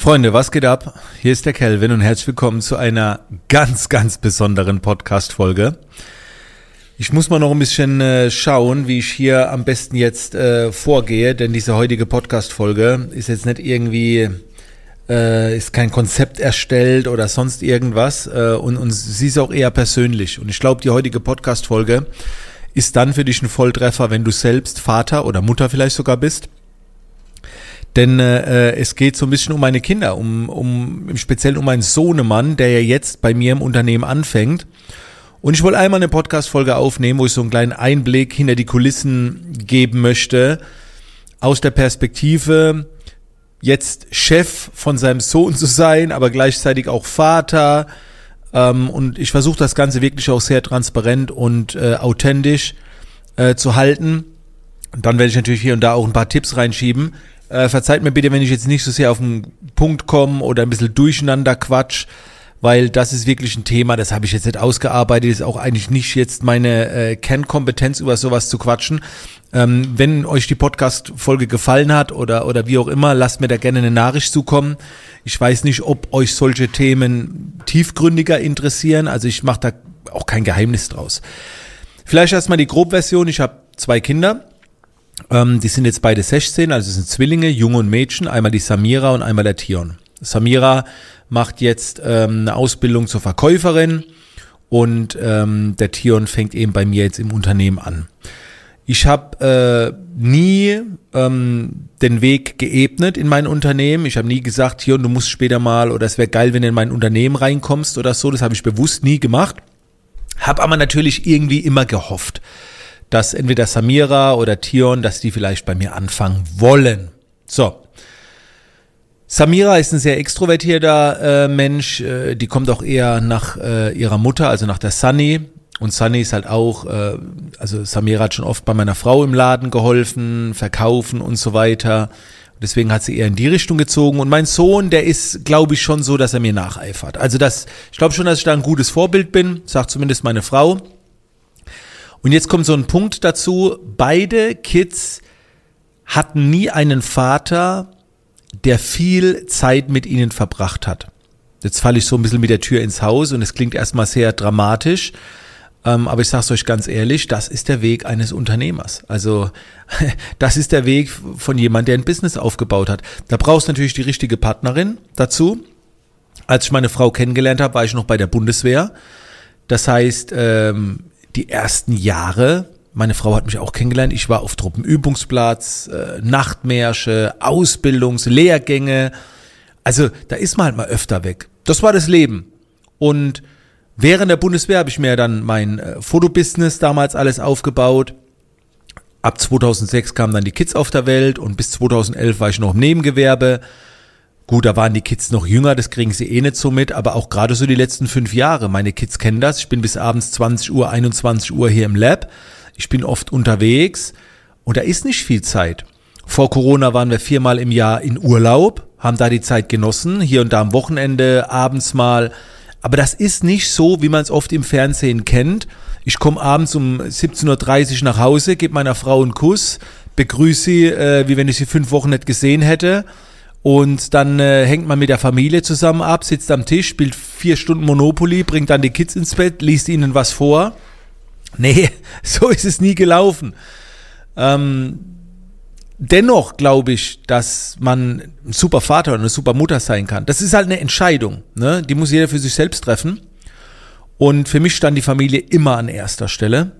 Freunde, was geht ab? Hier ist der Kelvin und herzlich willkommen zu einer ganz, ganz besonderen Podcast-Folge. Ich muss mal noch ein bisschen äh, schauen, wie ich hier am besten jetzt äh, vorgehe, denn diese heutige Podcast-Folge ist jetzt nicht irgendwie, äh, ist kein Konzept erstellt oder sonst irgendwas äh, und, und sie ist auch eher persönlich. Und ich glaube, die heutige Podcast-Folge ist dann für dich ein Volltreffer, wenn du selbst Vater oder Mutter vielleicht sogar bist denn äh, es geht so ein bisschen um meine Kinder, um, um im Speziellen um meinen Sohnemann, der ja jetzt bei mir im Unternehmen anfängt. Und ich wollte einmal eine Podcast-Folge aufnehmen, wo ich so einen kleinen Einblick hinter die Kulissen geben möchte, aus der Perspektive, jetzt Chef von seinem Sohn zu sein, aber gleichzeitig auch Vater. Ähm, und ich versuche das Ganze wirklich auch sehr transparent und äh, authentisch äh, zu halten. Und dann werde ich natürlich hier und da auch ein paar Tipps reinschieben, äh, verzeiht mir bitte, wenn ich jetzt nicht so sehr auf den Punkt komme oder ein bisschen durcheinander quatsch, weil das ist wirklich ein Thema, das habe ich jetzt nicht ausgearbeitet, ist auch eigentlich nicht jetzt meine äh, Kernkompetenz, über sowas zu quatschen. Ähm, wenn euch die Podcast-Folge gefallen hat oder, oder wie auch immer, lasst mir da gerne eine Nachricht zukommen. Ich weiß nicht, ob euch solche Themen tiefgründiger interessieren, also ich mache da auch kein Geheimnis draus. Vielleicht erstmal die Grobversion, ich habe zwei Kinder, ähm, die sind jetzt beide 16, also sind Zwillinge, Junge und Mädchen, einmal die Samira und einmal der Tion. Samira macht jetzt ähm, eine Ausbildung zur Verkäuferin und ähm, der Tion fängt eben bei mir jetzt im Unternehmen an. Ich habe äh, nie ähm, den Weg geebnet in mein Unternehmen. Ich habe nie gesagt, Tion, du musst später mal oder es wäre geil, wenn du in mein Unternehmen reinkommst oder so. Das habe ich bewusst nie gemacht. Hab aber natürlich irgendwie immer gehofft dass entweder Samira oder Tion, dass die vielleicht bei mir anfangen wollen. So. Samira ist ein sehr extrovertierter äh, Mensch, äh, die kommt auch eher nach äh, ihrer Mutter, also nach der Sunny. Und Sunny ist halt auch, äh, also Samira hat schon oft bei meiner Frau im Laden geholfen, verkaufen und so weiter. Deswegen hat sie eher in die Richtung gezogen. Und mein Sohn, der ist, glaube ich, schon so, dass er mir nacheifert. Also das, ich glaube schon, dass ich da ein gutes Vorbild bin, sagt zumindest meine Frau. Und jetzt kommt so ein Punkt dazu, beide Kids hatten nie einen Vater, der viel Zeit mit ihnen verbracht hat. Jetzt falle ich so ein bisschen mit der Tür ins Haus und es klingt erstmal sehr dramatisch. Ähm, aber ich sage es euch ganz ehrlich, das ist der Weg eines Unternehmers. Also das ist der Weg von jemand, der ein Business aufgebaut hat. Da brauchst du natürlich die richtige Partnerin dazu. Als ich meine Frau kennengelernt habe, war ich noch bei der Bundeswehr. Das heißt, ähm, die ersten Jahre, meine Frau hat mich auch kennengelernt, ich war auf Truppenübungsplatz, äh, Nachtmärsche, Ausbildungslehrgänge. Also da ist man halt mal öfter weg. Das war das Leben. Und während der Bundeswehr habe ich mir dann mein äh, Fotobusiness damals alles aufgebaut. Ab 2006 kamen dann die Kids auf der Welt und bis 2011 war ich noch im Nebengewerbe. Gut, da waren die Kids noch jünger, das kriegen sie eh nicht so mit, aber auch gerade so die letzten fünf Jahre. Meine Kids kennen das. Ich bin bis abends 20 Uhr, 21 Uhr hier im Lab. Ich bin oft unterwegs und da ist nicht viel Zeit. Vor Corona waren wir viermal im Jahr in Urlaub, haben da die Zeit genossen, hier und da am Wochenende, abends mal. Aber das ist nicht so, wie man es oft im Fernsehen kennt. Ich komme abends um 17.30 Uhr nach Hause, gebe meiner Frau einen Kuss, begrüße sie, äh, wie wenn ich sie fünf Wochen nicht gesehen hätte und dann äh, hängt man mit der Familie zusammen ab, sitzt am Tisch, spielt vier Stunden Monopoly, bringt dann die Kids ins Bett, liest ihnen was vor. Nee, so ist es nie gelaufen. Ähm, dennoch glaube ich, dass man ein super Vater oder eine super Mutter sein kann. Das ist halt eine Entscheidung. Ne? Die muss jeder für sich selbst treffen. Und für mich stand die Familie immer an erster Stelle.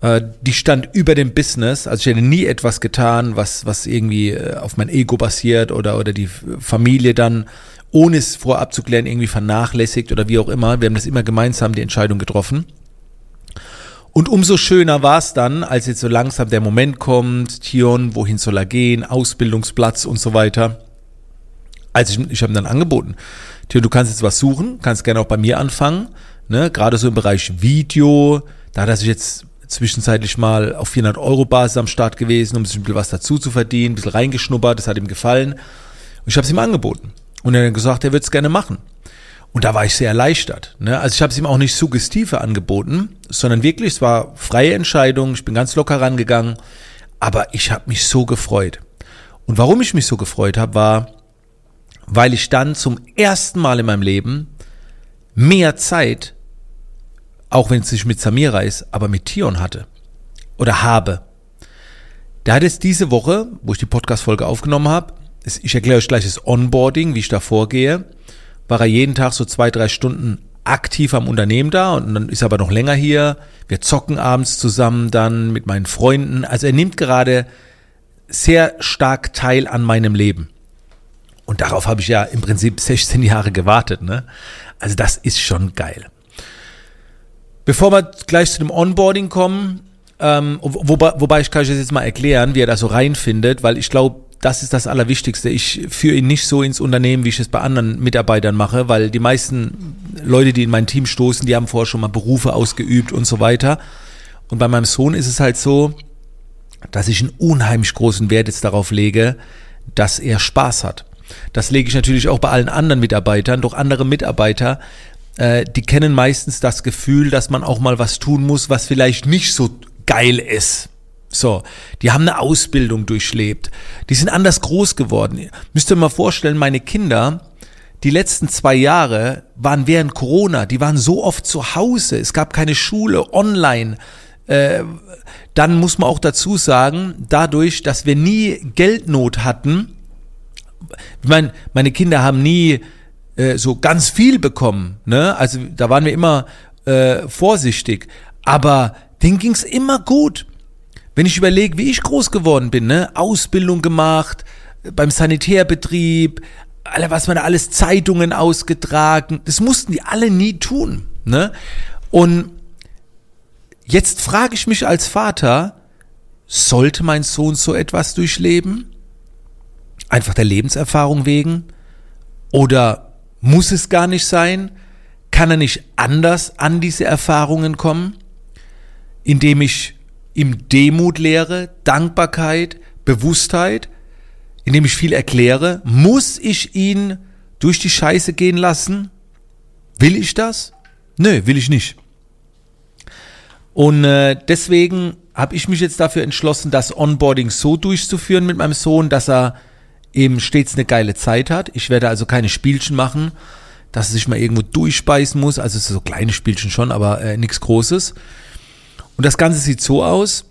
Äh, die stand über dem Business. Also ich hätte nie etwas getan, was, was irgendwie äh, auf mein Ego basiert oder, oder die Familie dann, ohne es vorab zu klären, irgendwie vernachlässigt oder wie auch immer. Wir haben das immer gemeinsam die Entscheidung getroffen. Und umso schöner war es dann, als jetzt so langsam der Moment kommt, Tion, wohin soll er gehen, Ausbildungsplatz und so weiter. Also ich, ich habe dann angeboten, Tion, du kannst jetzt was suchen, kannst gerne auch bei mir anfangen, ne? gerade so im Bereich Video, da hat er sich jetzt zwischenzeitlich mal auf 400 Euro Basis am Start gewesen, um sich ein bisschen was dazu zu verdienen, ein bisschen reingeschnuppert, das hat ihm gefallen. Und ich habe es ihm angeboten. Und er hat gesagt, er würde es gerne machen. Und da war ich sehr erleichtert. Ne? Also ich habe es ihm auch nicht suggestive angeboten, sondern wirklich, es war freie Entscheidung, ich bin ganz locker rangegangen, aber ich habe mich so gefreut. Und warum ich mich so gefreut habe, war, weil ich dann zum ersten Mal in meinem Leben mehr Zeit, auch wenn es nicht mit Samira ist, aber mit Tion hatte oder habe. Der hat jetzt diese Woche, wo ich die Podcast-Folge aufgenommen habe, ich erkläre euch gleich das Onboarding, wie ich da vorgehe, war er jeden Tag so zwei, drei Stunden aktiv am Unternehmen da und dann ist er aber noch länger hier. Wir zocken abends zusammen dann mit meinen Freunden. Also er nimmt gerade sehr stark teil an meinem Leben. Und darauf habe ich ja im Prinzip 16 Jahre gewartet. Ne? Also das ist schon geil. Bevor wir gleich zu dem Onboarding kommen, ähm, wobei, wobei ich kann euch das jetzt mal erklären, wie er da so reinfindet, weil ich glaube, das ist das Allerwichtigste. Ich führe ihn nicht so ins Unternehmen, wie ich es bei anderen Mitarbeitern mache, weil die meisten Leute, die in mein Team stoßen, die haben vorher schon mal Berufe ausgeübt und so weiter. Und bei meinem Sohn ist es halt so, dass ich einen unheimlich großen Wert jetzt darauf lege, dass er Spaß hat. Das lege ich natürlich auch bei allen anderen Mitarbeitern, doch andere Mitarbeiter, äh, die kennen meistens das Gefühl, dass man auch mal was tun muss, was vielleicht nicht so geil ist. So, die haben eine Ausbildung durchlebt. Die sind anders groß geworden. Müsst ihr mal vorstellen, meine Kinder, die letzten zwei Jahre waren während Corona, die waren so oft zu Hause. Es gab keine Schule, online. Äh, dann muss man auch dazu sagen, dadurch, dass wir nie Geldnot hatten, ich meine, meine Kinder haben nie äh, so ganz viel bekommen, ne? Also da waren wir immer äh, vorsichtig, aber denen ging's immer gut. Wenn ich überlege, wie ich groß geworden bin, ne? Ausbildung gemacht, beim Sanitärbetrieb, alle, was man da alles Zeitungen ausgetragen, das mussten die alle nie tun, ne? Und jetzt frage ich mich als Vater, sollte mein Sohn so etwas durchleben? Einfach der Lebenserfahrung wegen? Oder muss es gar nicht sein? Kann er nicht anders an diese Erfahrungen kommen? Indem ich ihm Demut lehre, Dankbarkeit, Bewusstheit, indem ich viel erkläre. Muss ich ihn durch die Scheiße gehen lassen? Will ich das? Nö, will ich nicht. Und äh, deswegen habe ich mich jetzt dafür entschlossen, das Onboarding so durchzuführen mit meinem Sohn, dass er eben stets eine geile Zeit hat. Ich werde also keine Spielchen machen, dass er sich mal irgendwo durchspeisen muss. Also so kleine Spielchen schon, aber äh, nichts Großes. Und das Ganze sieht so aus,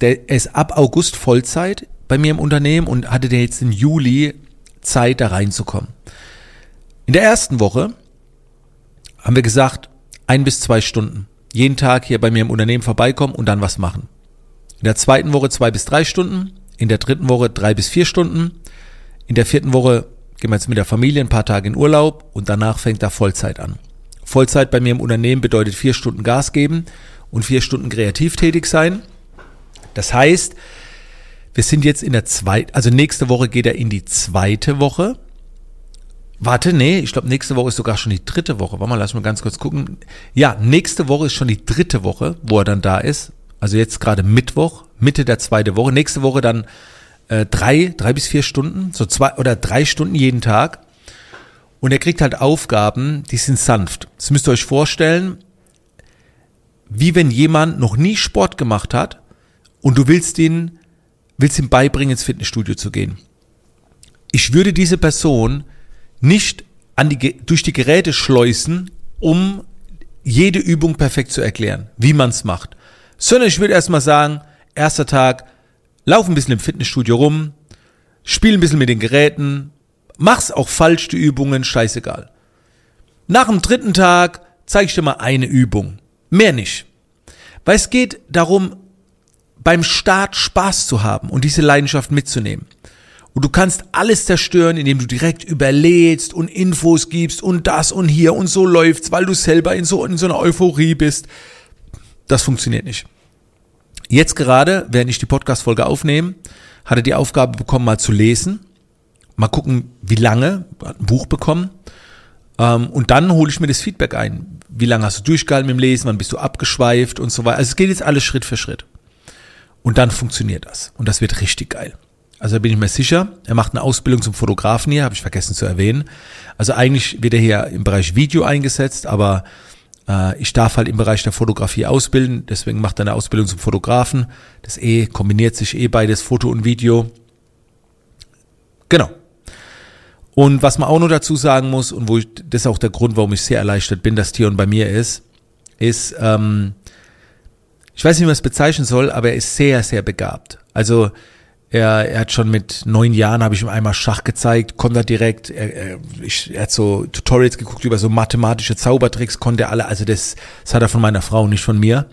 der ist ab August Vollzeit bei mir im Unternehmen und hatte der jetzt im Juli Zeit, da reinzukommen. In der ersten Woche haben wir gesagt, ein bis zwei Stunden. Jeden Tag hier bei mir im Unternehmen vorbeikommen und dann was machen. In der zweiten Woche zwei bis drei Stunden. In der dritten Woche drei bis vier Stunden. In der vierten Woche gehen wir jetzt mit der Familie ein paar Tage in Urlaub und danach fängt da Vollzeit an. Vollzeit bei mir im Unternehmen bedeutet vier Stunden Gas geben und vier Stunden kreativ tätig sein. Das heißt, wir sind jetzt in der zweiten, also nächste Woche geht er in die zweite Woche. Warte, nee, ich glaube, nächste Woche ist sogar schon die dritte Woche. Warte mal, lass mal ganz kurz gucken. Ja, nächste Woche ist schon die dritte Woche, wo er dann da ist. Also jetzt gerade Mittwoch, Mitte der zweiten Woche. Nächste Woche dann äh, drei, drei bis vier Stunden, so zwei oder drei Stunden jeden Tag. Und er kriegt halt Aufgaben, die sind sanft. Das müsst ihr euch vorstellen wie wenn jemand noch nie Sport gemacht hat und du willst ihn, willst ihm beibringen, ins Fitnessstudio zu gehen. Ich würde diese Person nicht an die, durch die Geräte schleusen, um jede Übung perfekt zu erklären, wie man es macht. Sondern ich würde erstmal sagen, erster Tag, lauf ein bisschen im Fitnessstudio rum, spiel ein bisschen mit den Geräten, mach's auch falsch, die Übungen, scheißegal. Nach dem dritten Tag zeige ich dir mal eine Übung. Mehr nicht. Weil es geht darum, beim Start Spaß zu haben und diese Leidenschaft mitzunehmen. Und du kannst alles zerstören, indem du direkt überlädst und Infos gibst und das und hier und so läuft's, weil du selber in so, in so einer Euphorie bist. Das funktioniert nicht. Jetzt gerade, während ich die Podcast-Folge aufnehme, hatte die Aufgabe bekommen, mal zu lesen. Mal gucken, wie lange, ein Buch bekommen. Ähm, und dann hole ich mir das Feedback ein. Wie lange hast du durchgehalten mit dem Lesen? Wann bist du abgeschweift und so weiter? Also es geht jetzt alles Schritt für Schritt. Und dann funktioniert das. Und das wird richtig geil. Also da bin ich mir sicher. Er macht eine Ausbildung zum Fotografen hier, habe ich vergessen zu erwähnen. Also eigentlich wird er hier im Bereich Video eingesetzt, aber ich darf halt im Bereich der Fotografie ausbilden. Deswegen macht er eine Ausbildung zum Fotografen. Das eh kombiniert sich eh beides, Foto und Video. Genau. Und was man auch noch dazu sagen muss, und wo ich, das ist auch der Grund, warum ich sehr erleichtert bin, dass Tion bei mir ist, ist, ähm, ich weiß nicht, wie man es bezeichnen soll, aber er ist sehr, sehr begabt. Also er, er hat schon mit neun Jahren, habe ich ihm einmal Schach gezeigt, konnte er direkt, er, er, ich, er hat so Tutorials geguckt über so mathematische Zaubertricks, konnte er alle, also das, das hat er von meiner Frau, nicht von mir.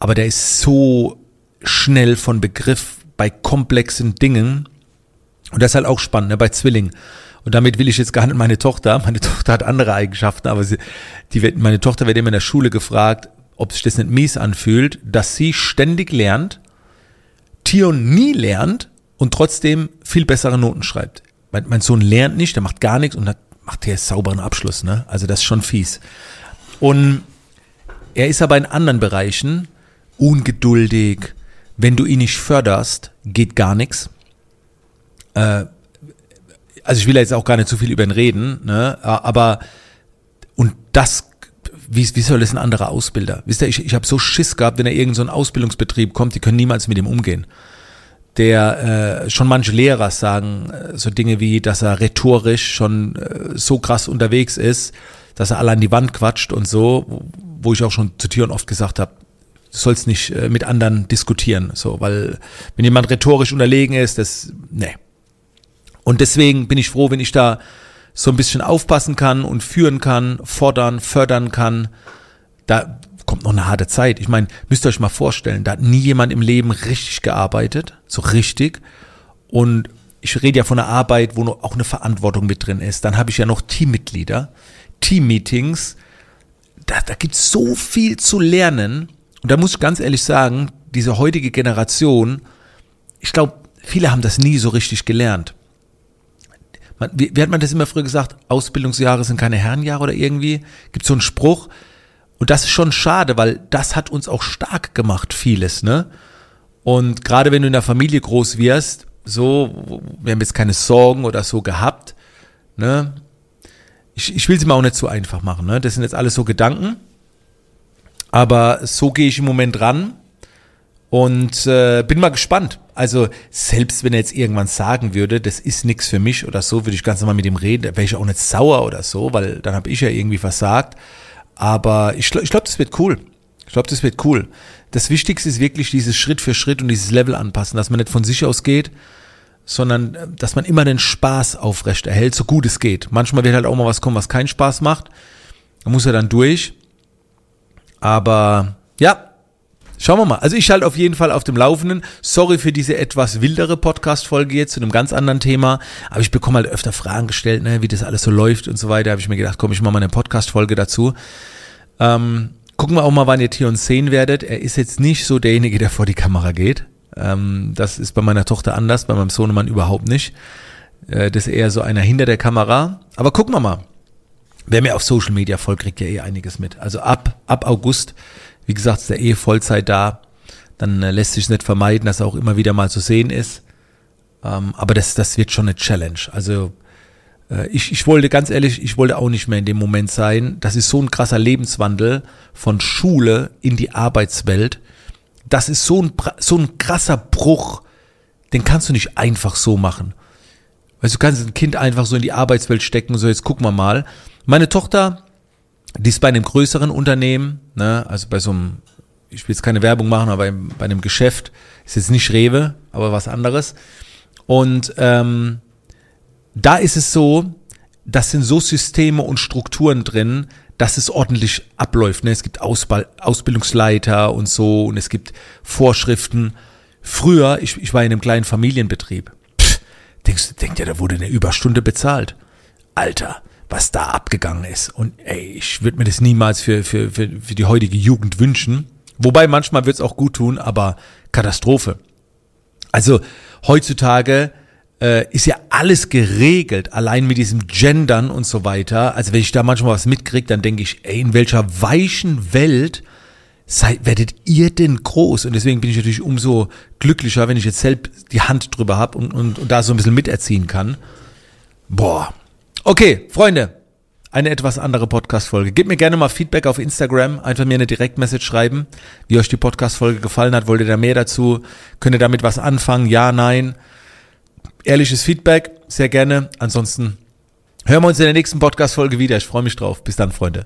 Aber der ist so schnell von Begriff bei komplexen Dingen. Und das ist halt auch spannend, ne, bei Zwillingen. Und damit will ich jetzt gar nicht meine Tochter, meine Tochter hat andere Eigenschaften, aber sie, die, meine Tochter wird immer in der Schule gefragt, ob sich das nicht mies anfühlt, dass sie ständig lernt, Tion nie lernt und trotzdem viel bessere Noten schreibt. Mein, mein Sohn lernt nicht, der macht gar nichts und hat, macht hier sauberen Abschluss, ne? Also das ist schon fies. Und er ist aber in anderen Bereichen ungeduldig. Wenn du ihn nicht förderst, geht gar nichts. Äh, also ich will jetzt auch gar nicht zu viel über ihn reden, ne? aber und das, wie, wie soll das ein anderer Ausbilder? Wisst ihr, ich, ich habe so Schiss gehabt, wenn er irgend so ein Ausbildungsbetrieb kommt, die können niemals mit ihm umgehen. Der äh, schon manche Lehrer sagen äh, so Dinge wie, dass er rhetorisch schon äh, so krass unterwegs ist, dass er alle an die Wand quatscht und so, wo ich auch schon zu Tieren oft gesagt habe, du sollst nicht äh, mit anderen diskutieren, so, weil wenn jemand rhetorisch unterlegen ist, das, nee, und deswegen bin ich froh, wenn ich da so ein bisschen aufpassen kann und führen kann, fordern, fördern kann. Da kommt noch eine harte Zeit. Ich meine, müsst ihr euch mal vorstellen, da hat nie jemand im Leben richtig gearbeitet, so richtig. Und ich rede ja von einer Arbeit, wo auch eine Verantwortung mit drin ist. Dann habe ich ja noch Teammitglieder, Teammeetings. Da, da gibt es so viel zu lernen. Und da muss ich ganz ehrlich sagen, diese heutige Generation, ich glaube, viele haben das nie so richtig gelernt man, wie, wie hat man das immer früher gesagt? Ausbildungsjahre sind keine Herrenjahre oder irgendwie? Gibt so einen Spruch? Und das ist schon schade, weil das hat uns auch stark gemacht, vieles, ne? Und gerade wenn du in der Familie groß wirst, so, wir haben jetzt keine Sorgen oder so gehabt, ne? Ich, ich will sie mal auch nicht zu einfach machen, ne? Das sind jetzt alles so Gedanken. Aber so gehe ich im Moment ran und äh, bin mal gespannt. Also selbst wenn er jetzt irgendwann sagen würde, das ist nichts für mich oder so, würde ich ganz normal mit ihm reden, wäre ich auch nicht sauer oder so, weil dann habe ich ja irgendwie versagt. Aber ich, ich glaube, das wird cool. Ich glaube, das wird cool. Das Wichtigste ist wirklich dieses Schritt für Schritt und dieses Level anpassen, dass man nicht von sich aus geht, sondern äh, dass man immer den Spaß aufrecht erhält, so gut es geht. Manchmal wird halt auch mal was kommen, was keinen Spaß macht. Da muss er dann durch. Aber ja, Schauen wir mal. Also ich schalte auf jeden Fall auf dem Laufenden. Sorry für diese etwas wildere Podcast-Folge jetzt zu einem ganz anderen Thema. Aber ich bekomme halt öfter Fragen gestellt, ne, wie das alles so läuft und so weiter. Habe ich mir gedacht, komm, ich mache mal eine Podcast-Folge dazu. Ähm, gucken wir auch mal, wann ihr Tion sehen werdet. Er ist jetzt nicht so derjenige, der vor die Kamera geht. Ähm, das ist bei meiner Tochter anders, bei meinem Sohnemann überhaupt nicht. Äh, das ist eher so einer hinter der Kamera. Aber gucken wir mal. Wer mir auf Social Media folgt, kriegt ja eh einiges mit. Also ab, ab August wie gesagt, ist der eh Vollzeit da. Dann äh, lässt sich nicht vermeiden, dass er auch immer wieder mal zu sehen ist. Ähm, aber das, das wird schon eine Challenge. Also äh, ich, ich wollte ganz ehrlich, ich wollte auch nicht mehr in dem Moment sein. Das ist so ein krasser Lebenswandel von Schule in die Arbeitswelt. Das ist so ein, so ein krasser Bruch. Den kannst du nicht einfach so machen. Weißt du, kannst ein Kind einfach so in die Arbeitswelt stecken, so jetzt gucken wir mal. Meine Tochter, die ist bei einem größeren Unternehmen, ne, also bei so einem, ich will jetzt keine Werbung machen, aber bei, bei einem Geschäft, ist jetzt nicht Rewe, aber was anderes. Und ähm, da ist es so, das sind so Systeme und Strukturen drin, dass es ordentlich abläuft. Ne? Es gibt Ausball Ausbildungsleiter und so und es gibt Vorschriften. Früher, ich, ich war in einem kleinen Familienbetrieb. Pff, denkst du, denkt ja, da wurde eine Überstunde bezahlt. Alter, was da abgegangen ist. Und ey, ich würde mir das niemals für, für, für, für die heutige Jugend wünschen. Wobei manchmal wird es auch gut tun, aber Katastrophe. Also heutzutage äh, ist ja alles geregelt, allein mit diesem Gendern und so weiter. Also wenn ich da manchmal was mitkriege, dann denke ich, ey, in welcher weichen Welt seid, werdet ihr denn groß? Und deswegen bin ich natürlich umso glücklicher, wenn ich jetzt selbst die Hand drüber habe und, und, und da so ein bisschen miterziehen kann. Boah, Okay, Freunde, eine etwas andere Podcast-Folge. Gebt mir gerne mal Feedback auf Instagram, einfach mir eine Direktmessage schreiben, wie euch die Podcast-Folge gefallen hat. Wollt ihr da mehr dazu? Könnt ihr damit was anfangen? Ja, nein? Ehrliches Feedback, sehr gerne. Ansonsten Hören wir uns in der nächsten Podcast-Folge wieder. Ich freue mich drauf. Bis dann, Freunde.